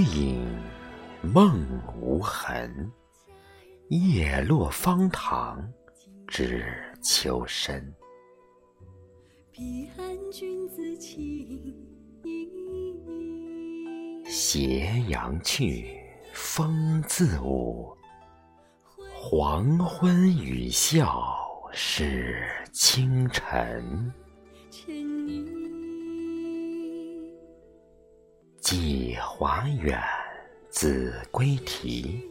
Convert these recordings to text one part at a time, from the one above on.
影梦无痕，叶落芳塘知秋深。彼岸君子情斜阳去，风自舞。黄昏雨笑是清晨。寄华远，子规啼。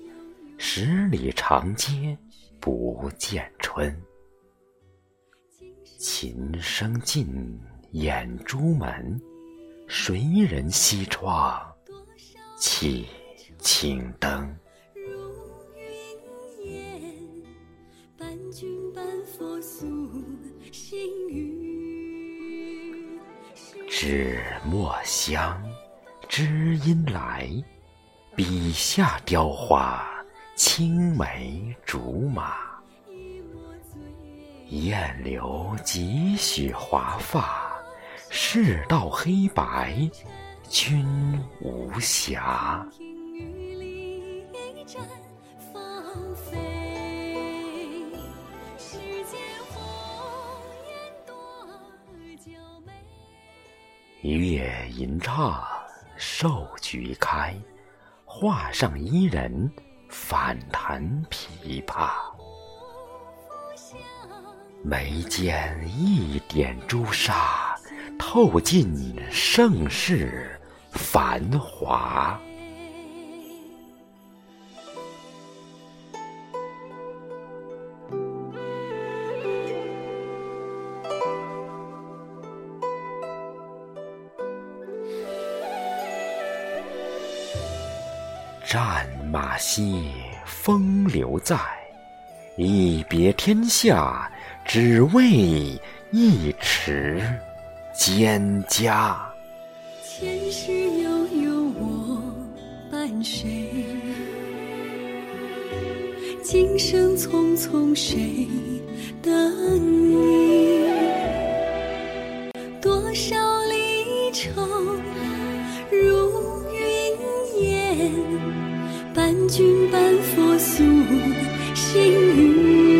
十里长街不见春。琴声尽，掩朱门。谁人西窗起青灯？纸墨香，知音来。笔下雕花，青梅竹马。燕留几许华发，世道黑白，君无暇。月吟唱，寿菊开，画上伊人，反弹琵琶。眉间一点朱砂，透尽盛世繁华。战马歇，风流在，一别天下，只为一尺蒹葭。前世悠悠我伴谁？今生匆匆谁？伴君伴佛诉心语